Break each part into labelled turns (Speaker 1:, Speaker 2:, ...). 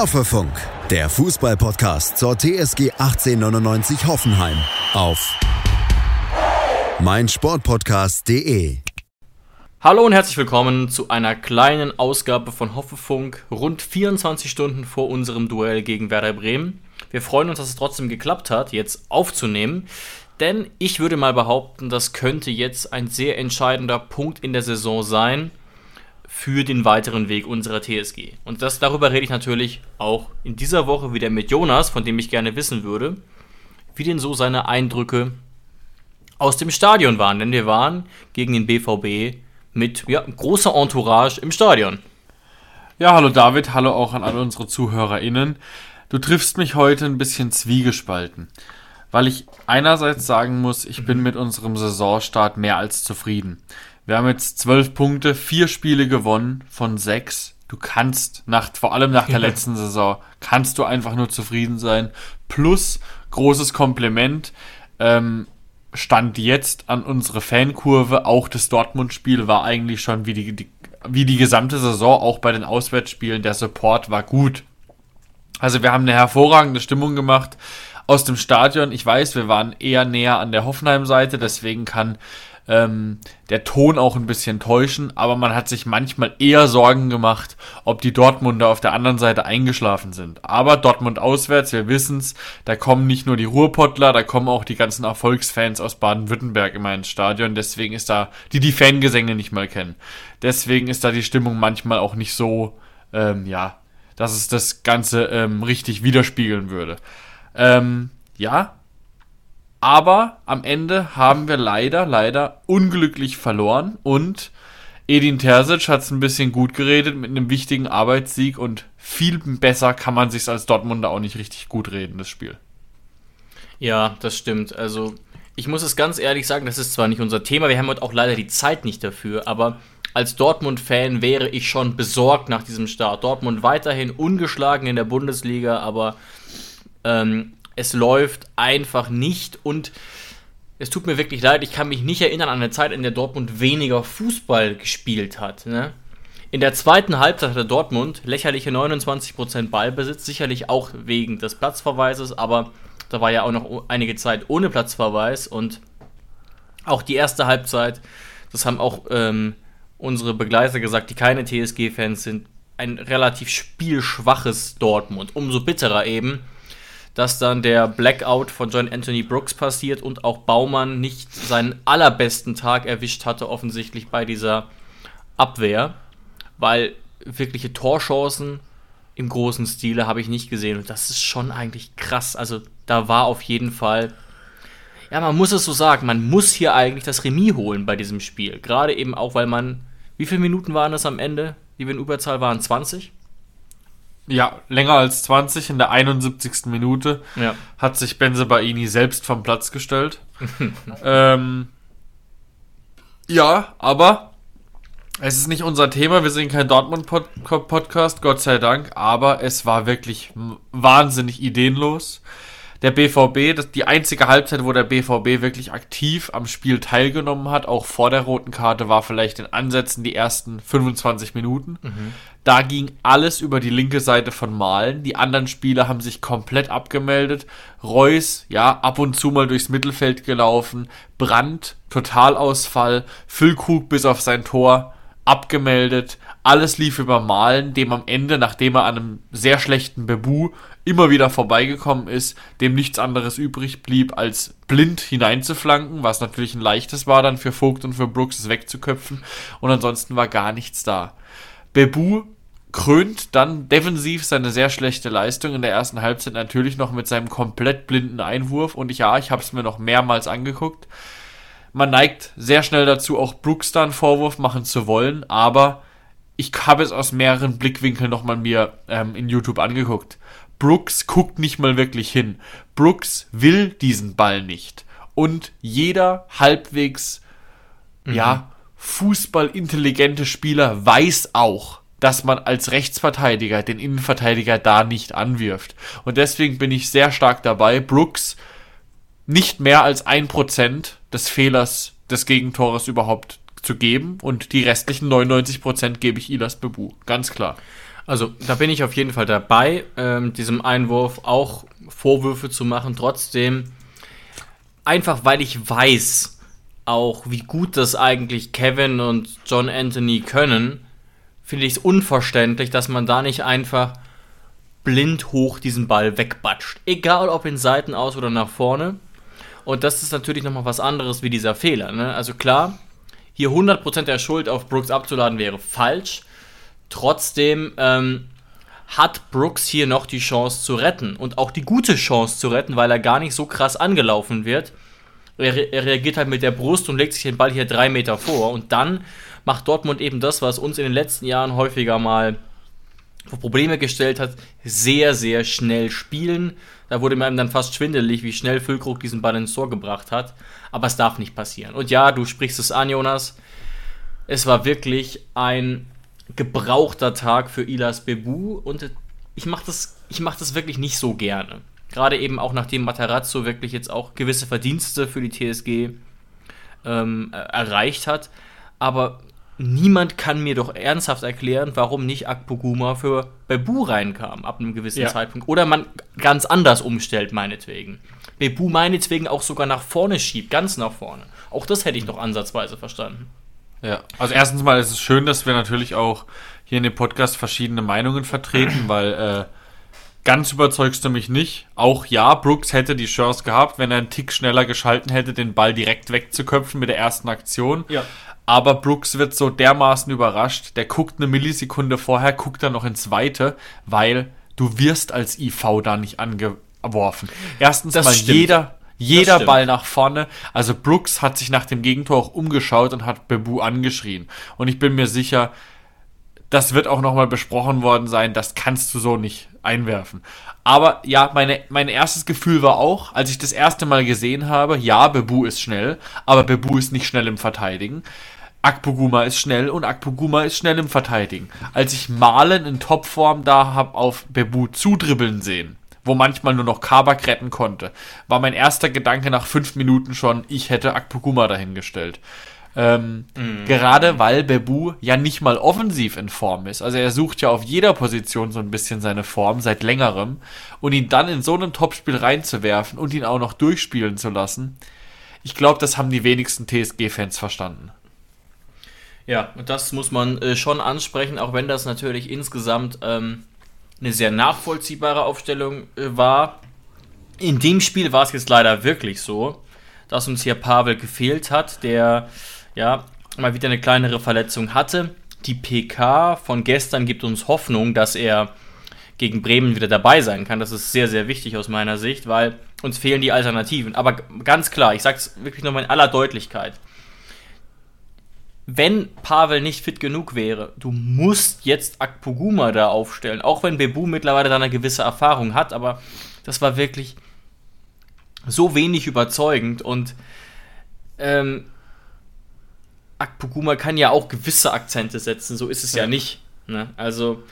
Speaker 1: Hoffefunk, der Fußballpodcast zur TSG 1899 Hoffenheim auf meinsportpodcast.de.
Speaker 2: Hallo und herzlich willkommen zu einer kleinen Ausgabe von Hoffefunk, rund 24 Stunden vor unserem Duell gegen Werder Bremen. Wir freuen uns, dass es trotzdem geklappt hat, jetzt aufzunehmen. Denn ich würde mal behaupten, das könnte jetzt ein sehr entscheidender Punkt in der Saison sein für den weiteren Weg unserer TSG. Und das, darüber rede ich natürlich auch in dieser Woche wieder mit Jonas, von dem ich gerne wissen würde, wie denn so seine Eindrücke aus dem Stadion waren. Denn wir waren gegen den BVB mit ja, großer Entourage im Stadion.
Speaker 3: Ja, hallo David, hallo auch an alle unsere ZuhörerInnen. Du triffst mich heute ein bisschen zwiegespalten, weil ich einerseits sagen muss, ich bin mit unserem Saisonstart mehr als zufrieden. Wir haben jetzt zwölf Punkte, vier Spiele gewonnen von sechs. Du kannst nach, vor allem nach der letzten Saison, kannst du einfach nur zufrieden sein. Plus großes Kompliment. Ähm, stand jetzt an unsere Fankurve. Auch das Dortmund-Spiel war eigentlich schon wie die, die, wie die gesamte Saison, auch bei den Auswärtsspielen. Der Support war gut. Also wir haben eine hervorragende Stimmung gemacht aus dem Stadion. Ich weiß, wir waren eher näher an der Hoffenheim-Seite, deswegen kann ähm, der Ton auch ein bisschen täuschen, aber man hat sich manchmal eher Sorgen gemacht, ob die Dortmunder auf der anderen Seite eingeschlafen sind. Aber Dortmund auswärts, wir wissen's, da kommen nicht nur die Ruhrpottler, da kommen auch die ganzen Erfolgsfans aus Baden-Württemberg immer ins Stadion, deswegen ist da, die die Fangesänge nicht mal kennen. Deswegen ist da die Stimmung manchmal auch nicht so, ähm, ja, dass es das Ganze ähm, richtig widerspiegeln würde. Ähm, ja, aber am Ende haben wir leider, leider unglücklich verloren und Edin Terzic hat es ein bisschen gut geredet mit einem wichtigen Arbeitssieg und viel besser kann man sich als Dortmunder auch nicht richtig gut reden, das Spiel.
Speaker 2: Ja, das stimmt. Also, ich muss es ganz ehrlich sagen, das ist zwar nicht unser Thema, wir haben heute auch leider die Zeit nicht dafür, aber als Dortmund-Fan wäre ich schon besorgt nach diesem Start. Dortmund weiterhin ungeschlagen in der Bundesliga, aber ähm, es läuft einfach nicht und es tut mir wirklich leid, ich kann mich nicht erinnern an eine Zeit, in der Dortmund weniger Fußball gespielt hat. Ne? In der zweiten Halbzeit hatte Dortmund lächerliche 29% Ballbesitz, sicherlich auch wegen des Platzverweises, aber da war ja auch noch einige Zeit ohne Platzverweis und auch die erste Halbzeit, das haben auch ähm, unsere Begleiter gesagt, die keine TSG-Fans sind, ein relativ spielschwaches Dortmund. Umso bitterer eben, dass dann der Blackout von John Anthony Brooks passiert und auch Baumann nicht seinen allerbesten Tag erwischt hatte, offensichtlich bei dieser Abwehr, weil wirkliche Torchancen im großen Stile habe ich nicht gesehen und das ist schon eigentlich krass. Also da war auf jeden Fall, ja, man muss es so sagen, man muss hier eigentlich das Remis holen bei diesem Spiel. Gerade eben auch, weil man, wie viele Minuten waren das am Ende, die wir in Überzahl waren? 20?
Speaker 3: Ja, länger als 20 in der 71. Minute ja. hat sich Benzebaini selbst vom Platz gestellt. ähm, ja, aber es ist nicht unser Thema. Wir sind kein Dortmund-Podcast, Gott sei Dank. Aber es war wirklich wahnsinnig ideenlos der BVB, das, die einzige Halbzeit, wo der BVB wirklich aktiv am Spiel teilgenommen hat, auch vor der roten Karte, war vielleicht in Ansätzen die ersten 25 Minuten. Mhm. Da ging alles über die linke Seite von Malen. Die anderen Spieler haben sich komplett abgemeldet. Reus, ja, ab und zu mal durchs Mittelfeld gelaufen. Brandt, Totalausfall. Füllkrug bis auf sein Tor abgemeldet. Alles lief über Malen, dem am Ende, nachdem er an einem sehr schlechten Bebu immer wieder vorbeigekommen ist, dem nichts anderes übrig blieb, als blind hineinzuflanken, was natürlich ein leichtes war dann für Vogt und für Brooks, es wegzuköpfen. Und ansonsten war gar nichts da. Bebu krönt dann defensiv seine sehr schlechte Leistung in der ersten Halbzeit natürlich noch mit seinem komplett blinden Einwurf. Und ja, ich habe es mir noch mehrmals angeguckt. Man neigt sehr schnell dazu, auch Brooks da einen Vorwurf machen zu wollen, aber ich habe es aus mehreren Blickwinkeln nochmal mir ähm, in YouTube angeguckt. Brooks guckt nicht mal wirklich hin. Brooks will diesen Ball nicht. Und jeder halbwegs, mhm. ja, fußballintelligente Spieler weiß auch, dass man als Rechtsverteidiger den Innenverteidiger da nicht anwirft. Und deswegen bin ich sehr stark dabei, Brooks nicht mehr als ein Prozent des Fehlers des Gegentores überhaupt zu geben und die restlichen 99 Prozent gebe ich Ilas Bebu. Ganz klar.
Speaker 2: Also da bin ich auf jeden Fall dabei, ähm, diesem Einwurf auch Vorwürfe zu machen. Trotzdem, einfach weil ich weiß, auch wie gut das eigentlich Kevin und John Anthony können, finde ich es unverständlich, dass man da nicht einfach blind hoch diesen Ball wegbatscht. Egal ob in Seiten aus oder nach vorne. Und das ist natürlich nochmal was anderes wie dieser Fehler. Ne? Also klar, hier 100% der Schuld auf Brooks abzuladen wäre falsch. Trotzdem ähm, hat Brooks hier noch die Chance zu retten. Und auch die gute Chance zu retten, weil er gar nicht so krass angelaufen wird. Er, er reagiert halt mit der Brust und legt sich den Ball hier drei Meter vor. Und dann macht Dortmund eben das, was uns in den letzten Jahren häufiger mal vor Probleme gestellt hat, sehr, sehr schnell spielen. Da wurde mir dann fast schwindelig, wie schnell Füllkrug diesen Ball ins Tor gebracht hat. Aber es darf nicht passieren. Und ja, du sprichst es an, Jonas. Es war wirklich ein gebrauchter Tag für Ilas Bebu und ich mache das, mach das wirklich nicht so gerne. Gerade eben auch nachdem Matarazzo wirklich jetzt auch gewisse Verdienste für die TSG ähm, erreicht hat. Aber niemand kann mir doch ernsthaft erklären, warum nicht Akpoguma für Bebu reinkam ab einem gewissen ja. Zeitpunkt. Oder man ganz anders umstellt, meinetwegen. Bebu meinetwegen auch sogar nach vorne schiebt, ganz nach vorne. Auch das hätte ich noch ansatzweise verstanden.
Speaker 3: Ja, also erstens mal ist es schön, dass wir natürlich auch hier in dem Podcast verschiedene Meinungen vertreten, weil äh, ganz überzeugst du mich nicht. Auch ja, Brooks hätte die Chance gehabt, wenn er einen Tick schneller geschalten hätte, den Ball direkt wegzuköpfen mit der ersten Aktion. Ja. Aber Brooks wird so dermaßen überrascht, der guckt eine Millisekunde vorher, guckt dann noch ins Weite, weil du wirst als IV da nicht angeworfen. Erstens das mal stimmt. jeder, jeder Ball nach vorne. Also Brooks hat sich nach dem Gegentor auch umgeschaut und hat Bebu angeschrien. Und ich bin mir sicher, das wird auch nochmal besprochen worden sein, das kannst du so nicht einwerfen. Aber ja, meine, mein erstes Gefühl war auch, als ich das erste Mal gesehen habe, ja, Bebu ist schnell, aber Bebu ist nicht schnell im Verteidigen. Akpoguma ist schnell und Akpoguma ist schnell im Verteidigen. Als ich Malen in Topform da habe auf Bebu zudribbeln sehen, wo manchmal nur noch Kabak retten konnte, war mein erster Gedanke nach fünf Minuten schon, ich hätte Akpoguma dahingestellt. Ähm, mhm. Gerade weil Bebu ja nicht mal offensiv in Form ist. Also er sucht ja auf jeder Position so ein bisschen seine Form seit längerem. Und ihn dann in so einem Topspiel reinzuwerfen und ihn auch noch durchspielen zu lassen, ich glaube, das haben die wenigsten TSG-Fans verstanden.
Speaker 2: Ja, und das muss man äh, schon ansprechen, auch wenn das natürlich insgesamt ähm, eine sehr nachvollziehbare Aufstellung äh, war. In dem Spiel war es jetzt leider wirklich so, dass uns hier Pavel gefehlt hat, der ja mal wieder eine kleinere Verletzung hatte. Die PK von gestern gibt uns Hoffnung, dass er gegen Bremen wieder dabei sein kann. Das ist sehr, sehr wichtig aus meiner Sicht, weil uns fehlen die Alternativen. Aber ganz klar, ich sage es wirklich nochmal in aller Deutlichkeit wenn Pavel nicht fit genug wäre, du musst jetzt Akpoguma da aufstellen. Auch wenn Bebu mittlerweile da eine gewisse Erfahrung hat, aber das war wirklich so wenig überzeugend und ähm, Akpoguma kann ja auch gewisse Akzente setzen, so ist es ja, ja nicht. Ne? Also,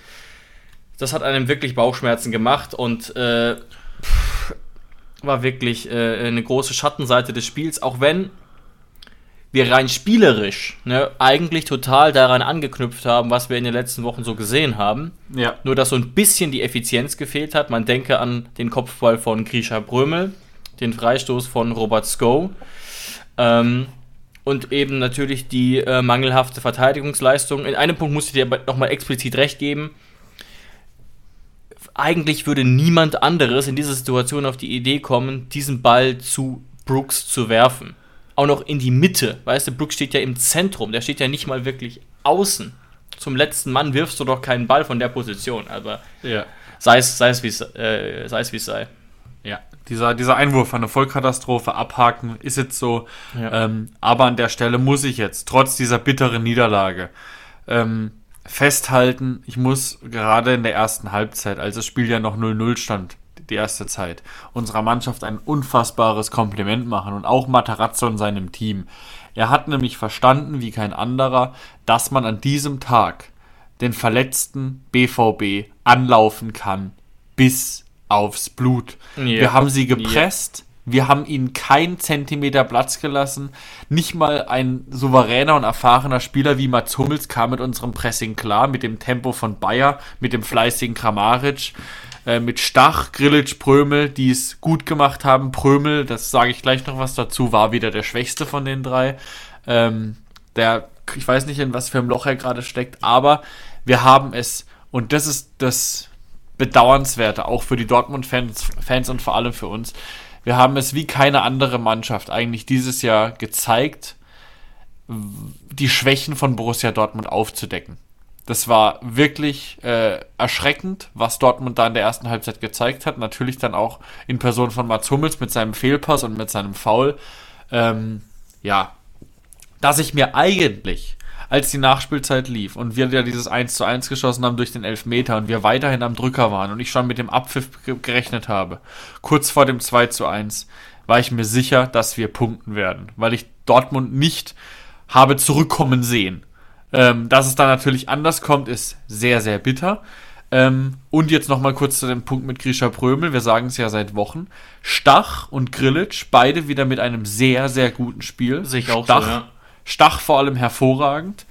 Speaker 2: das hat einem wirklich Bauchschmerzen gemacht und äh, war wirklich äh, eine große Schattenseite des Spiels, auch wenn wir rein spielerisch ne, eigentlich total daran angeknüpft haben, was wir in den letzten Wochen so gesehen haben. Ja. Nur, dass so ein bisschen die Effizienz gefehlt hat. Man denke an den Kopfball von Grisha Brömel, den Freistoß von Robert Sko ähm, und eben natürlich die äh, mangelhafte Verteidigungsleistung. In einem Punkt muss ich dir aber nochmal explizit recht geben. Eigentlich würde niemand anderes in dieser Situation auf die Idee kommen, diesen Ball zu Brooks zu werfen auch noch in die Mitte. Weißt du, Brooks steht ja im Zentrum, der steht ja nicht mal wirklich außen. Zum letzten Mann wirfst du doch keinen Ball von der Position. Aber ja. sei es, sei es wie äh, sei es wie sei.
Speaker 3: Ja, dieser, dieser Einwurf eine Vollkatastrophe abhaken ist jetzt so. Ja. Ähm, aber an der Stelle muss ich jetzt, trotz dieser bitteren Niederlage, ähm, festhalten, ich muss gerade in der ersten Halbzeit, als das Spiel ja noch 0-0 stand, die erste Zeit, unserer Mannschaft ein unfassbares Kompliment machen und auch Matarazzo und seinem Team. Er hat nämlich verstanden, wie kein anderer, dass man an diesem Tag den verletzten BVB anlaufen kann bis aufs Blut. Yeah. Wir haben sie gepresst, yeah. Wir haben ihnen keinen Zentimeter Platz gelassen. Nicht mal ein souveräner und erfahrener Spieler wie Mats Hummels kam mit unserem Pressing klar, mit dem Tempo von Bayer, mit dem fleißigen Kramaric, äh, mit Stach, Grillitsch, Prömel, die es gut gemacht haben. Prömel, das sage ich gleich noch was dazu, war wieder der schwächste von den drei. Ähm, der, ich weiß nicht, in was für einem Loch er gerade steckt, aber wir haben es, und das ist das Bedauernswerte, auch für die Dortmund-Fans Fans und vor allem für uns. Wir haben es wie keine andere Mannschaft eigentlich dieses Jahr gezeigt, die Schwächen von Borussia Dortmund aufzudecken. Das war wirklich äh, erschreckend, was Dortmund da in der ersten Halbzeit gezeigt hat. Natürlich dann auch in Person von Mats Hummels mit seinem Fehlpass und mit seinem Foul. Ähm, ja, dass ich mir eigentlich als die Nachspielzeit lief und wir ja dieses 1 zu 1 geschossen haben durch den Elfmeter und wir weiterhin am Drücker waren und ich schon mit dem Abpfiff gerechnet habe, kurz vor dem 2 zu 1, war ich mir sicher, dass wir punkten werden, weil ich Dortmund nicht habe zurückkommen sehen. Ähm, dass es dann natürlich anders kommt, ist sehr, sehr bitter. Ähm, und jetzt nochmal kurz zu dem Punkt mit Grisha Prömel. Wir sagen es ja seit Wochen. Stach und Grillitsch, beide wieder mit einem sehr, sehr guten Spiel.
Speaker 2: Sich auch
Speaker 3: Stach,
Speaker 2: so, ja.
Speaker 3: Stach vor allem hervorragend.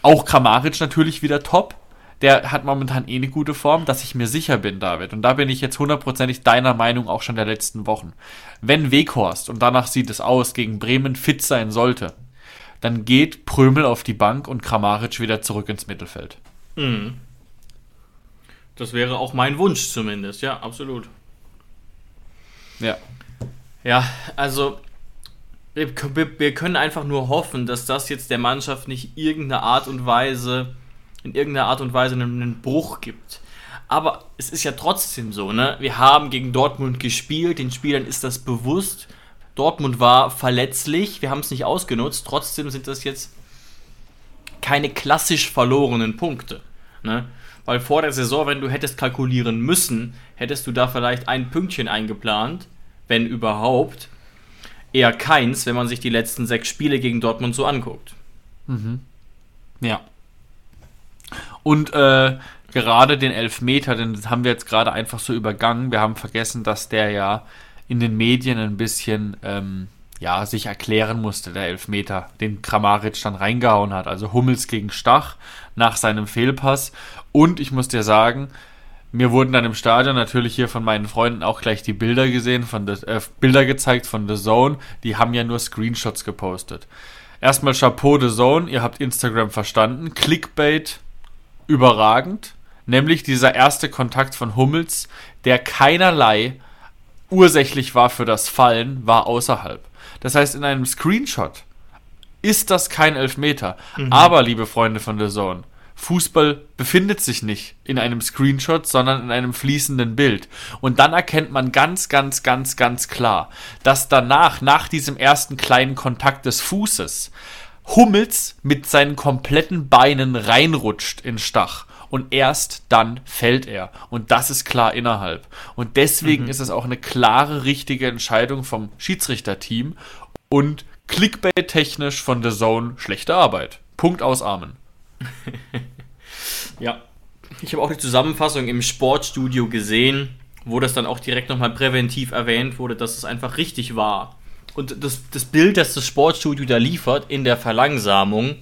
Speaker 3: Auch Kramaric natürlich wieder top. Der hat momentan eh eine gute Form, dass ich mir sicher bin, David. Und da bin ich jetzt hundertprozentig deiner Meinung auch schon der letzten Wochen. Wenn Weghorst, und danach sieht es aus, gegen Bremen fit sein sollte, dann geht Prömel auf die Bank und Kramaric wieder zurück ins Mittelfeld.
Speaker 2: Mhm. Das wäre auch mein Wunsch zumindest, ja, absolut.
Speaker 3: Ja.
Speaker 2: Ja, also wir, wir können einfach nur hoffen, dass das jetzt der Mannschaft nicht irgendeine Art und Weise, in irgendeiner Art und Weise einen, einen Bruch gibt. Aber es ist ja trotzdem so, ne? Wir haben gegen Dortmund gespielt, den Spielern ist das bewusst. Dortmund war verletzlich, wir haben es nicht ausgenutzt, trotzdem sind das jetzt keine klassisch verlorenen Punkte. Ne? Weil vor der Saison, wenn du hättest kalkulieren müssen, hättest du da vielleicht ein Pünktchen eingeplant, wenn überhaupt eher keins, wenn man sich die letzten sechs Spiele gegen Dortmund so anguckt.
Speaker 3: Mhm. Ja. Und äh, gerade den Elfmeter, den haben wir jetzt gerade einfach so übergangen. Wir haben vergessen, dass der ja in den Medien ein bisschen ähm, ja, sich erklären musste, der Elfmeter, den Kramaric dann reingehauen hat. Also Hummels gegen Stach nach seinem Fehlpass. Und ich muss dir sagen, mir wurden dann im Stadion natürlich hier von meinen Freunden auch gleich die Bilder gesehen, von the, äh, Bilder gezeigt von The Zone. Die haben ja nur Screenshots gepostet. Erstmal Chapeau The Zone, ihr habt Instagram verstanden. Clickbait überragend. Nämlich dieser erste Kontakt von Hummels, der keinerlei ursächlich war für das Fallen, war außerhalb. Das heißt, in einem Screenshot ist das kein Elfmeter. Mhm. Aber, liebe Freunde von The Zone, Fußball befindet sich nicht in einem Screenshot, sondern in einem fließenden Bild. Und dann erkennt man ganz, ganz, ganz, ganz klar, dass danach, nach diesem ersten kleinen Kontakt des Fußes, Hummels mit seinen kompletten Beinen reinrutscht in Stach. Und erst dann fällt er. Und das ist klar innerhalb. Und deswegen mhm. ist es auch eine klare, richtige Entscheidung vom Schiedsrichterteam und Clickbait-technisch von The Zone schlechte Arbeit. Punkt aus Armen.
Speaker 2: ja. Ich habe auch die Zusammenfassung im Sportstudio gesehen, wo das dann auch direkt nochmal präventiv erwähnt wurde, dass es einfach richtig war. Und das, das Bild, das das Sportstudio da liefert in der Verlangsamung,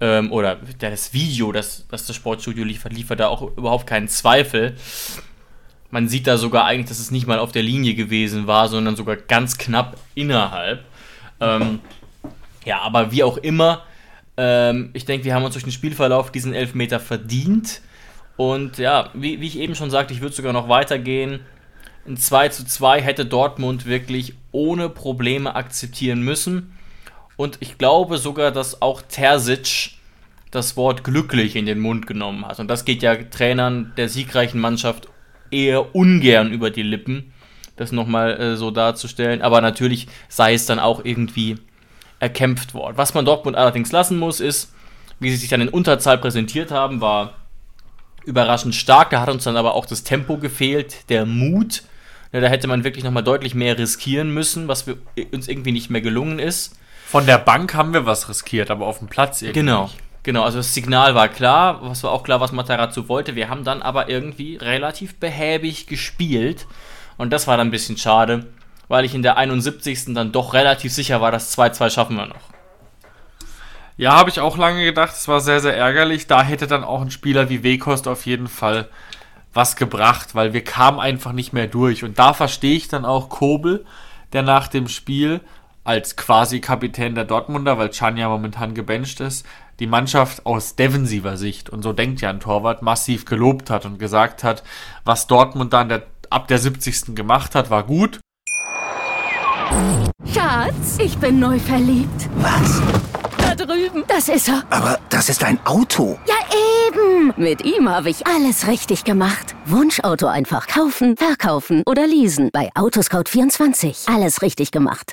Speaker 2: ähm, oder das Video, das, das das Sportstudio liefert, liefert da auch überhaupt keinen Zweifel. Man sieht da sogar eigentlich, dass es nicht mal auf der Linie gewesen war, sondern sogar ganz knapp innerhalb. Ähm, ja, aber wie auch immer, ähm, ich denke, wir haben uns durch den Spielverlauf diesen Elfmeter verdient. Und ja, wie, wie ich eben schon sagte, ich würde sogar noch weitergehen. Ein 2 zu 2 hätte Dortmund wirklich ohne Probleme akzeptieren müssen. Und ich glaube sogar, dass auch Terzic das Wort glücklich in den Mund genommen hat. Und das geht ja Trainern der siegreichen Mannschaft eher ungern über die Lippen, das nochmal äh, so darzustellen. Aber natürlich sei es dann auch irgendwie erkämpft worden. Was man Dortmund allerdings lassen muss, ist, wie sie sich dann in Unterzahl präsentiert haben, war überraschend stark. Da hat uns dann aber auch das Tempo gefehlt, der Mut. Ja, da hätte man wirklich nochmal deutlich mehr riskieren müssen, was wir, uns irgendwie nicht mehr gelungen ist.
Speaker 3: Von der Bank haben wir was riskiert, aber auf dem Platz
Speaker 2: irgendwie. Genau. Nicht. Genau, also das Signal war klar, was war auch klar, was Matarazzo wollte. Wir haben dann aber irgendwie relativ behäbig gespielt. Und das war dann ein bisschen schade, weil ich in der 71. dann doch relativ sicher war, das 2-2 schaffen wir noch.
Speaker 3: Ja, habe ich auch lange gedacht. Es war sehr, sehr ärgerlich. Da hätte dann auch ein Spieler wie Wekost auf jeden Fall was gebracht, weil wir kamen einfach nicht mehr durch. Und da verstehe ich dann auch Kobel, der nach dem Spiel als quasi Kapitän der Dortmunder, weil Chan ja momentan gebencht ist, die Mannschaft aus defensiver Sicht, und so denkt ja ein Torwart, massiv gelobt hat und gesagt hat, was Dortmund dann der, ab der 70. gemacht hat, war gut.
Speaker 4: Schatz, ich bin neu verliebt.
Speaker 5: Was?
Speaker 4: Da drüben. Das ist er.
Speaker 5: Aber das ist ein Auto.
Speaker 4: Ja, eben. Mit ihm habe ich alles richtig gemacht. Wunschauto einfach kaufen, verkaufen oder leasen. Bei Autoscout24. Alles richtig gemacht.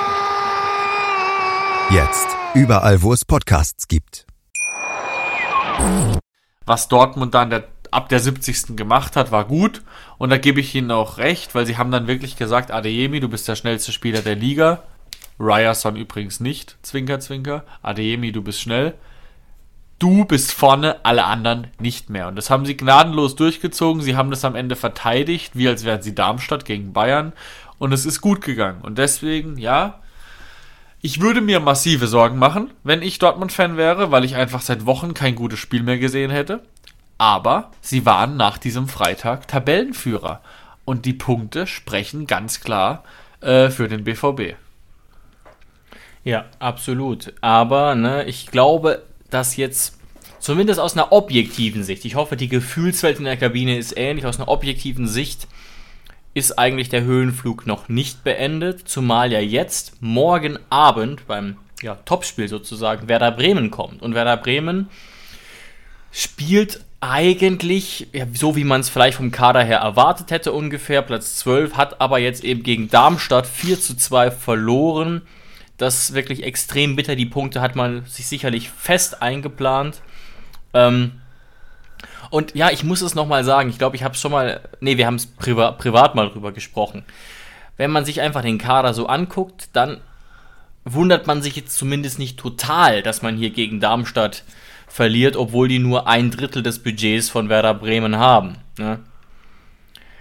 Speaker 1: Jetzt. Überall, wo es Podcasts gibt.
Speaker 3: Was Dortmund dann der, ab der 70. gemacht hat, war gut. Und da gebe ich ihnen auch recht, weil sie haben dann wirklich gesagt, Adeyemi, du bist der schnellste Spieler der Liga. Ryerson übrigens nicht, Zwinker, Zwinker. Adeyemi, du bist schnell. Du bist vorne, alle anderen nicht mehr. Und das haben sie gnadenlos durchgezogen. Sie haben das am Ende verteidigt, wie als wären sie Darmstadt gegen Bayern. Und es ist gut gegangen. Und deswegen, ja, ich würde mir massive Sorgen machen, wenn ich Dortmund-Fan wäre, weil ich einfach seit Wochen kein gutes Spiel mehr gesehen hätte. Aber sie waren nach diesem Freitag Tabellenführer. Und die Punkte sprechen ganz klar äh, für den BVB.
Speaker 2: Ja, absolut. Aber ne, ich glaube, dass jetzt zumindest aus einer objektiven Sicht, ich hoffe, die Gefühlswelt in der Kabine ist ähnlich, aus einer objektiven Sicht ist eigentlich der Höhenflug noch nicht beendet, zumal ja jetzt morgen Abend beim ja, Topspiel sozusagen Werder Bremen kommt. Und Werder Bremen spielt eigentlich, ja, so wie man es vielleicht vom Kader her erwartet hätte, ungefähr Platz 12, hat aber jetzt eben gegen Darmstadt 4 zu 2 verloren. Das ist wirklich extrem bitter. Die Punkte hat man sich sicherlich fest eingeplant. Ähm, und ja, ich muss es nochmal sagen, ich glaube, ich habe es schon mal, nee, wir haben es priva privat mal drüber gesprochen. Wenn man sich einfach den Kader so anguckt, dann wundert man sich jetzt zumindest nicht total, dass man hier gegen Darmstadt verliert, obwohl die nur ein Drittel des Budgets von Werder Bremen haben. Ne?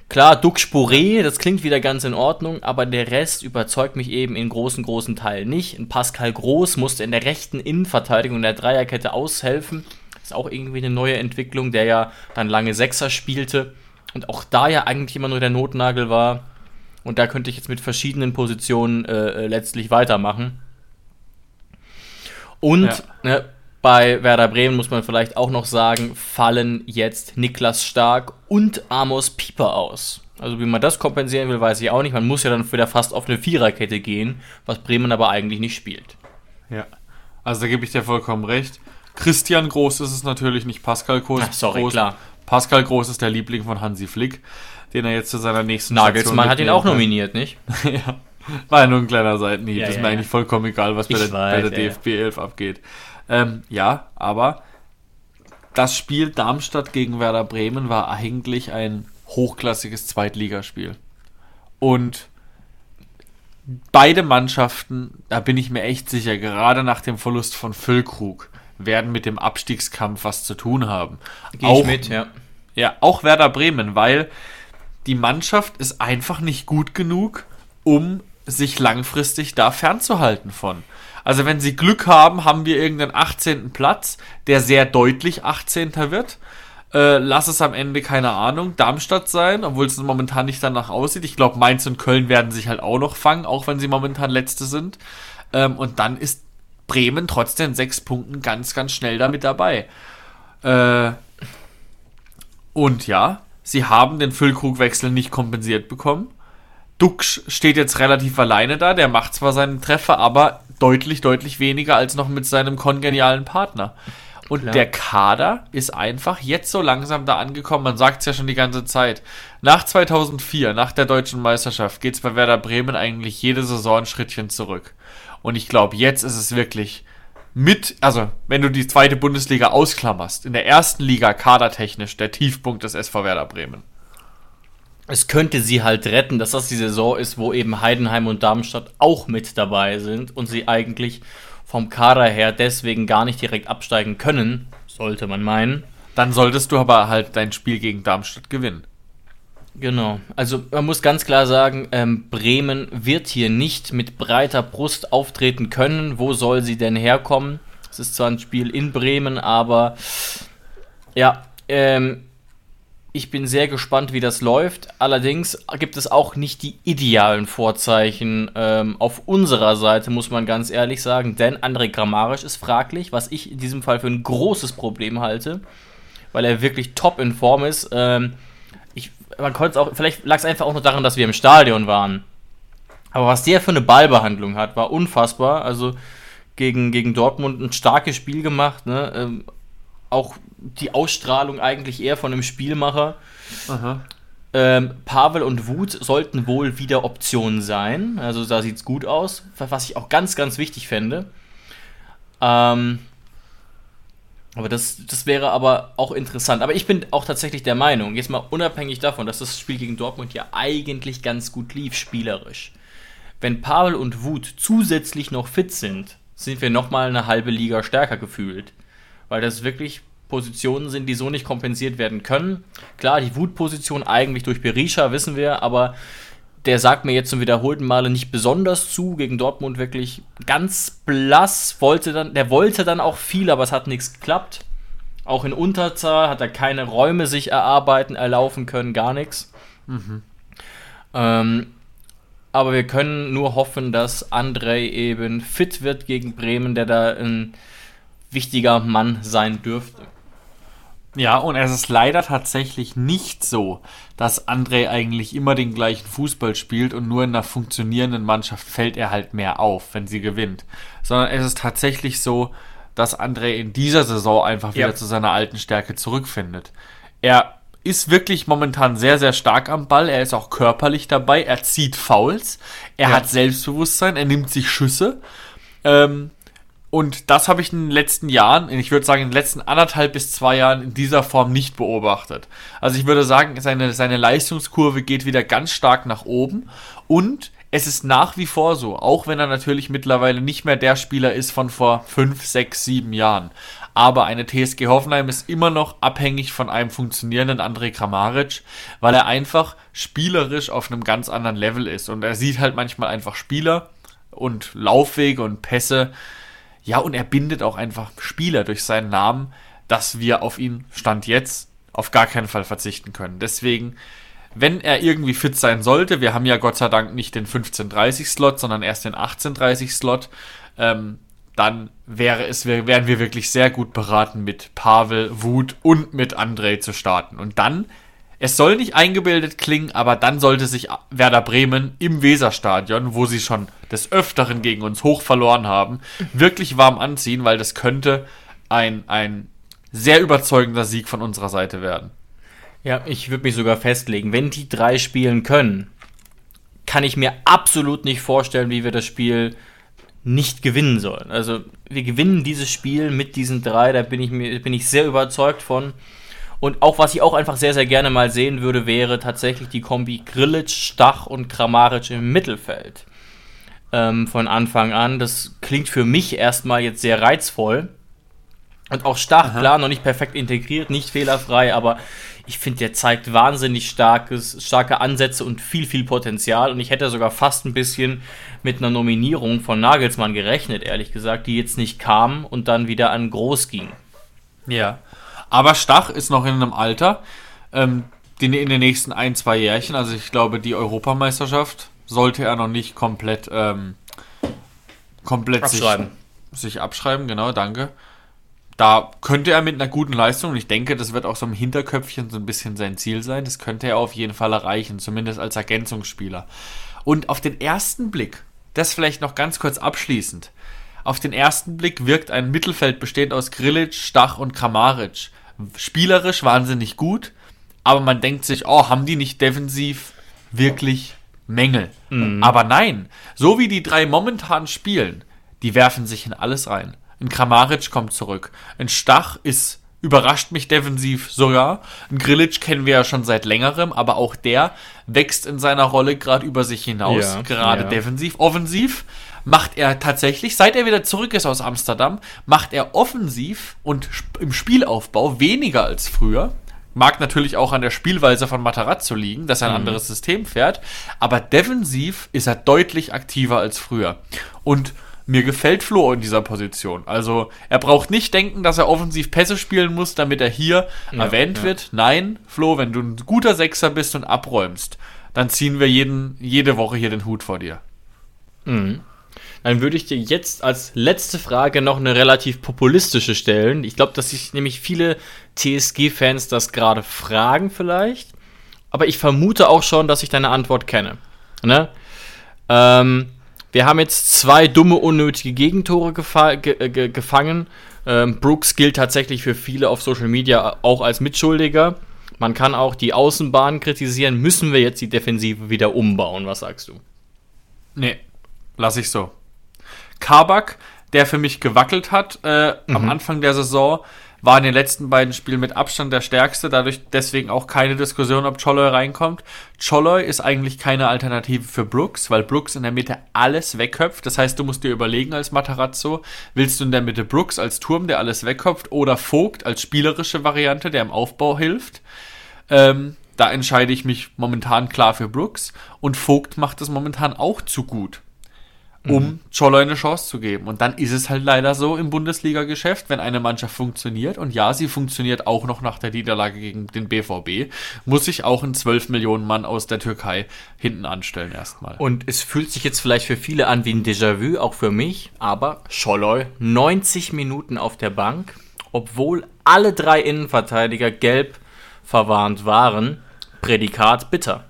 Speaker 2: Klar, Duck Spore, das klingt wieder ganz in Ordnung, aber der Rest überzeugt mich eben in großen, großen Teilen nicht. Pascal Groß musste in der rechten Innenverteidigung der Dreierkette aushelfen. Ist auch irgendwie eine neue Entwicklung, der ja dann lange Sechser spielte und auch da ja eigentlich immer nur der Notnagel war. Und da könnte ich jetzt mit verschiedenen Positionen äh, äh letztlich weitermachen. Und ja. ne, bei Werder Bremen muss man vielleicht auch noch sagen, fallen jetzt Niklas Stark und Amos Pieper aus. Also wie man das kompensieren will, weiß ich auch nicht. Man muss ja dann wieder fast auf eine Viererkette gehen, was Bremen aber eigentlich nicht spielt.
Speaker 3: Ja, also da gebe ich dir vollkommen recht. Christian Groß ist es natürlich nicht Pascal Groß. Ach,
Speaker 2: sorry,
Speaker 3: Groß.
Speaker 2: klar.
Speaker 3: Pascal Groß ist der Liebling von Hansi Flick, den er jetzt zu seiner nächsten
Speaker 2: Nagelsmann hat ihn auch nominiert, nicht?
Speaker 3: ja. War ja nur ein kleiner Seitenhieb. Ja, ist ja, mir ja. eigentlich vollkommen egal, was bei der, weiß, bei der, DFB 11 abgeht. Ähm, ja, aber das Spiel Darmstadt gegen Werder Bremen war eigentlich ein hochklassiges Zweitligaspiel. Und beide Mannschaften, da bin ich mir echt sicher, gerade nach dem Verlust von Füllkrug, werden mit dem Abstiegskampf was zu tun haben.
Speaker 2: Geh auch, mit, ja.
Speaker 3: Ja, auch Werder Bremen, weil die Mannschaft ist einfach nicht gut genug, um sich langfristig da fernzuhalten von. Also wenn sie Glück haben, haben wir irgendeinen 18. Platz, der sehr deutlich 18. wird. Äh, lass es am Ende, keine Ahnung, Darmstadt sein, obwohl es momentan nicht danach aussieht. Ich glaube, Mainz und Köln werden sich halt auch noch fangen, auch wenn sie momentan Letzte sind. Ähm, und dann ist Bremen trotzdem sechs Punkten ganz, ganz schnell damit dabei. Äh, und ja, sie haben den Füllkrugwechsel nicht kompensiert bekommen. Duxch steht jetzt relativ alleine da, der macht zwar seinen Treffer, aber deutlich, deutlich weniger als noch mit seinem kongenialen Partner. Und
Speaker 2: Klar.
Speaker 3: der Kader ist einfach jetzt so langsam da angekommen. Man sagt es ja schon die ganze Zeit. Nach 2004, nach der deutschen Meisterschaft, geht es bei Werder Bremen eigentlich jede Saison ein Schrittchen zurück. Und ich glaube, jetzt ist es wirklich mit, also wenn du die zweite Bundesliga ausklammerst, in der ersten Liga kadertechnisch der Tiefpunkt des SV Werder Bremen.
Speaker 2: Es könnte sie halt retten, dass das die Saison ist, wo eben Heidenheim und Darmstadt auch mit dabei sind und sie eigentlich vom Kader her deswegen gar nicht direkt absteigen können, sollte man meinen.
Speaker 3: Dann solltest du aber halt dein Spiel gegen Darmstadt gewinnen.
Speaker 2: Genau. Also man muss ganz klar sagen, ähm, Bremen wird hier nicht mit breiter Brust auftreten können. Wo soll sie denn herkommen? Es ist zwar ein Spiel in Bremen, aber ja, ähm, ich bin sehr gespannt, wie das läuft. Allerdings gibt es auch nicht die idealen Vorzeichen ähm, auf unserer Seite, muss man ganz ehrlich sagen. Denn André Grammarisch ist fraglich, was ich in diesem Fall für ein großes Problem halte, weil er wirklich top in Form ist. Ähm, man konnte es auch, vielleicht lag es einfach auch nur daran, dass wir im Stadion waren. Aber was der für eine Ballbehandlung hat, war unfassbar. Also gegen, gegen Dortmund ein starkes Spiel gemacht. Ne? Ähm, auch die Ausstrahlung eigentlich eher von einem Spielmacher. Ähm, Pavel und Wut sollten wohl wieder Optionen sein. Also da sieht es gut aus. Was ich auch ganz, ganz wichtig fände. Ähm, aber das, das wäre aber auch interessant. Aber ich bin auch tatsächlich der Meinung, jetzt mal unabhängig davon, dass das Spiel gegen Dortmund ja eigentlich ganz gut lief, spielerisch. Wenn Pavel und Wut zusätzlich noch fit sind, sind wir nochmal eine halbe Liga stärker gefühlt. Weil das wirklich Positionen sind, die so nicht kompensiert werden können. Klar, die Wutposition eigentlich durch Berisha, wissen wir, aber der sagt mir jetzt zum wiederholten Male nicht besonders zu. Gegen Dortmund wirklich ganz blass. Wollte dann, der wollte dann auch viel, aber es hat nichts geklappt. Auch in Unterzahl hat er keine Räume sich erarbeiten, erlaufen können, gar nichts. Ähm, aber wir können nur hoffen, dass Andrei eben fit wird gegen Bremen, der da ein wichtiger Mann sein dürfte.
Speaker 3: Ja, und es ist leider tatsächlich nicht so, dass André eigentlich immer den gleichen Fußball spielt und nur in einer funktionierenden Mannschaft fällt er halt mehr auf, wenn sie gewinnt. Sondern es ist tatsächlich so, dass André in dieser Saison einfach wieder
Speaker 2: Ja.
Speaker 3: zu seiner alten Stärke zurückfindet. Er ist wirklich momentan sehr, sehr stark am Ball. Er ist auch körperlich dabei. Er zieht Fouls. Er
Speaker 2: Ja.
Speaker 3: hat Selbstbewusstsein. Er nimmt sich Schüsse. Ähm, und das habe ich in den letzten Jahren, ich würde sagen in den letzten anderthalb bis zwei Jahren in dieser Form nicht beobachtet. Also ich würde sagen, seine, seine Leistungskurve geht wieder ganz stark nach oben und es ist nach wie vor so, auch wenn er natürlich mittlerweile nicht mehr der Spieler ist von vor fünf, sechs, sieben Jahren. Aber eine TSG Hoffenheim ist immer noch abhängig von einem funktionierenden André Kramaric, weil er einfach spielerisch auf einem ganz anderen Level ist. Und er sieht halt manchmal einfach Spieler und Laufwege und Pässe, ja, und er bindet auch einfach Spieler durch seinen Namen, dass wir auf ihn Stand jetzt auf gar keinen Fall verzichten können. Deswegen, wenn er irgendwie fit sein sollte, wir haben ja Gott sei Dank nicht den 15:30-Slot, sondern erst den 18:30-Slot, ähm, dann wäre es, wär- wären wir wirklich sehr gut beraten, mit Pavel, Wut und mit André zu starten. Und dann, es soll nicht eingebildet klingen, aber dann sollte sich Werder Bremen im Weserstadion, wo sie schon des Öfteren gegen uns hoch verloren haben, wirklich warm anziehen, weil das könnte ein, ein sehr überzeugender Sieg von unserer Seite werden.
Speaker 2: Ja, ich würde mich sogar festlegen, wenn die drei spielen können, kann ich mir absolut nicht vorstellen, wie wir das Spiel nicht gewinnen sollen. Also wir gewinnen dieses Spiel mit diesen drei, da bin ich mir bin ich sehr überzeugt von. Und auch was ich auch einfach sehr sehr gerne mal sehen würde, wäre tatsächlich die Kombi Grilic, Stach und Kramaric im Mittelfeld. Ähm, von Anfang an. Das klingt für mich erstmal jetzt sehr reizvoll. Und auch Stach, klar, noch nicht perfekt integriert, nicht fehlerfrei, aber ich finde, der zeigt wahnsinnig starkes, starke Ansätze und viel, viel Potenzial. Und ich hätte sogar fast ein bisschen mit einer Nominierung von Nagelsmann gerechnet, ehrlich gesagt, die jetzt nicht kam und dann wieder an Groß ging.
Speaker 3: Ja. Aber Stach ist noch in einem Alter, ähm, den in den nächsten ein, zwei Jährchen, also ich glaube, die Europameisterschaft sollte er noch nicht komplett, ähm, komplett
Speaker 2: Abschreiben.
Speaker 3: Sich, sich abschreiben, genau, danke. Da könnte er mit einer guten Leistung, und ich denke, das wird auch so im Hinterköpfchen so ein bisschen sein Ziel sein, das könnte er auf jeden Fall erreichen, zumindest als Ergänzungsspieler. Und auf den ersten Blick, das vielleicht noch ganz kurz abschließend, Auf den ersten Blick wirkt ein Mittelfeld bestehend aus Grilic, Stach und Kramaric. Spielerisch wahnsinnig gut, aber man denkt sich, oh, haben die nicht defensiv wirklich Mängel? Aber nein, so wie die drei momentan spielen, die werfen sich in alles rein. Ein Kramaric kommt zurück. Ein Stach ist überrascht mich defensiv sogar. Ein Grilic kennen wir ja schon seit längerem, aber auch der wächst in seiner Rolle gerade über sich hinaus,
Speaker 2: Ja,
Speaker 3: gerade
Speaker 2: ja.
Speaker 3: defensiv. Offensiv macht er tatsächlich, seit er wieder zurück ist aus Amsterdam, macht er offensiv und im Spielaufbau weniger als früher. Mag natürlich auch an der Spielweise von Matarazzo liegen, dass er
Speaker 2: Mhm.
Speaker 3: ein anderes System fährt, aber defensiv ist er deutlich aktiver als früher. Und mir gefällt Flo in dieser Position. Also er braucht nicht denken, dass er offensiv Pässe spielen muss, damit er hier erwähnt
Speaker 2: ja.
Speaker 3: wird. Nein, Flo, wenn du ein guter Sechser bist und abräumst, dann ziehen wir jeden, jede Woche hier den Hut vor dir.
Speaker 2: Dann würde ich dir jetzt als letzte Frage noch eine relativ populistische stellen. Ich glaube, dass sich nämlich viele TSG-Fans das gerade fragen vielleicht. Aber ich vermute auch schon, dass ich deine Antwort kenne. Ne? Ähm, wir haben jetzt zwei dumme, unnötige Gegentore gefa ge äh, ge gefangen. Ähm, Brooks gilt tatsächlich für viele auf Social Media auch als Mitschuldiger. Man kann auch die Außenbahn kritisieren. Müssen wir jetzt die Defensive wieder umbauen? Was sagst du?
Speaker 3: Nee, lass ich so. Kabak, der für mich gewackelt hat äh, am Anfang der Saison, war in den letzten beiden Spielen mit Abstand der stärkste, dadurch deswegen auch keine Diskussion, ob Choloy reinkommt. Choloy ist eigentlich keine Alternative für Brooks, weil Brooks in der Mitte alles wegköpft. Das heißt, du musst dir überlegen als Matarazzo, willst du in der Mitte Brooks als Turm, der alles wegköpft, oder Vogt als spielerische Variante, der im Aufbau hilft? Ähm, da entscheide ich mich momentan klar für Brooks und Vogt macht es momentan auch zu gut, um Choloy eine Chance zu geben. Und dann ist es halt leider so im Bundesliga-Geschäft, wenn eine Mannschaft funktioniert und ja, sie funktioniert auch noch nach der Niederlage gegen den BVB, muss sich auch ein 12 Millionen Mann aus der Türkei hinten anstellen erstmal.
Speaker 2: Und es fühlt sich jetzt vielleicht für viele an wie ein Déjà-vu, auch für mich, aber Scholloy 90 Minuten auf der Bank, obwohl alle drei Innenverteidiger gelb verwarnt waren. Prädikat bitter.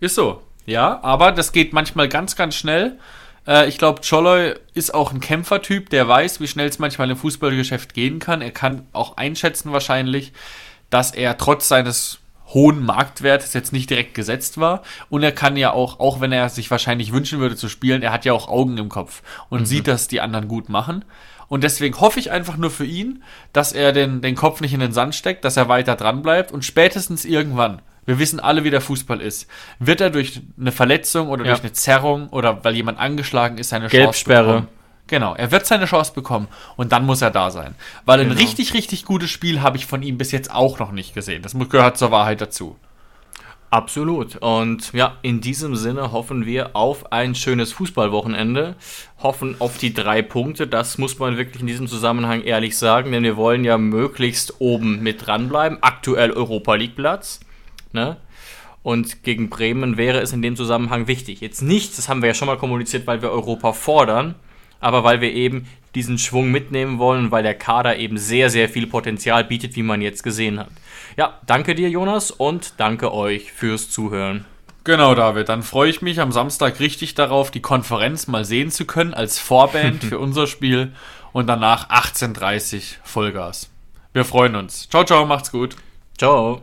Speaker 3: Ist so. Ja, aber das geht manchmal ganz, ganz schnell. Äh, ich glaube, Choloy ist auch ein Kämpfertyp, der weiß, wie schnell es manchmal im Fußballgeschäft gehen kann. Er kann auch einschätzen wahrscheinlich, dass er trotz seines hohen Marktwertes jetzt nicht direkt gesetzt war. Und er kann ja auch, auch wenn er sich wahrscheinlich wünschen würde zu spielen, er hat ja auch Augen im Kopf und sieht, dass die anderen gut machen. Und deswegen hoffe ich einfach nur für ihn, dass er den, den Kopf nicht in den Sand steckt, dass er weiter dran bleibt und spätestens irgendwann, wir wissen alle, wie der Fußball ist, wird er durch eine Verletzung oder
Speaker 2: Ja.
Speaker 3: durch eine Zerrung oder weil jemand angeschlagen ist, seine Chance
Speaker 2: Gelbsperre.
Speaker 3: bekommen. Genau, er wird seine Chance bekommen und dann muss er da sein. Weil ein
Speaker 2: Genau.
Speaker 3: richtig, richtig gutes Spiel habe ich von ihm bis jetzt auch noch nicht gesehen. Das gehört zur Wahrheit dazu.
Speaker 2: Absolut. Und ja, in diesem Sinne hoffen wir auf ein schönes Fußballwochenende, hoffen auf die drei Punkte. Das muss man wirklich in diesem Zusammenhang ehrlich sagen, denn wir wollen ja möglichst oben mit dranbleiben. Aktuell Europa League Platz. Ne? Und gegen Bremen wäre es in dem Zusammenhang wichtig. Jetzt nicht, das haben wir ja schon mal kommuniziert, weil wir Europa fordern, aber weil wir eben diesen Schwung mitnehmen wollen, weil der Kader eben sehr, sehr viel Potenzial bietet, wie man jetzt gesehen hat. Ja, danke dir, Jonas, und danke euch fürs Zuhören.
Speaker 3: Genau, David. Dann freue ich mich am Samstag richtig darauf, die Konferenz mal sehen zu können als Vorband für unser Spiel und danach 18.30 Vollgas. Wir freuen uns. Ciao, ciao, macht's gut.
Speaker 2: Ciao.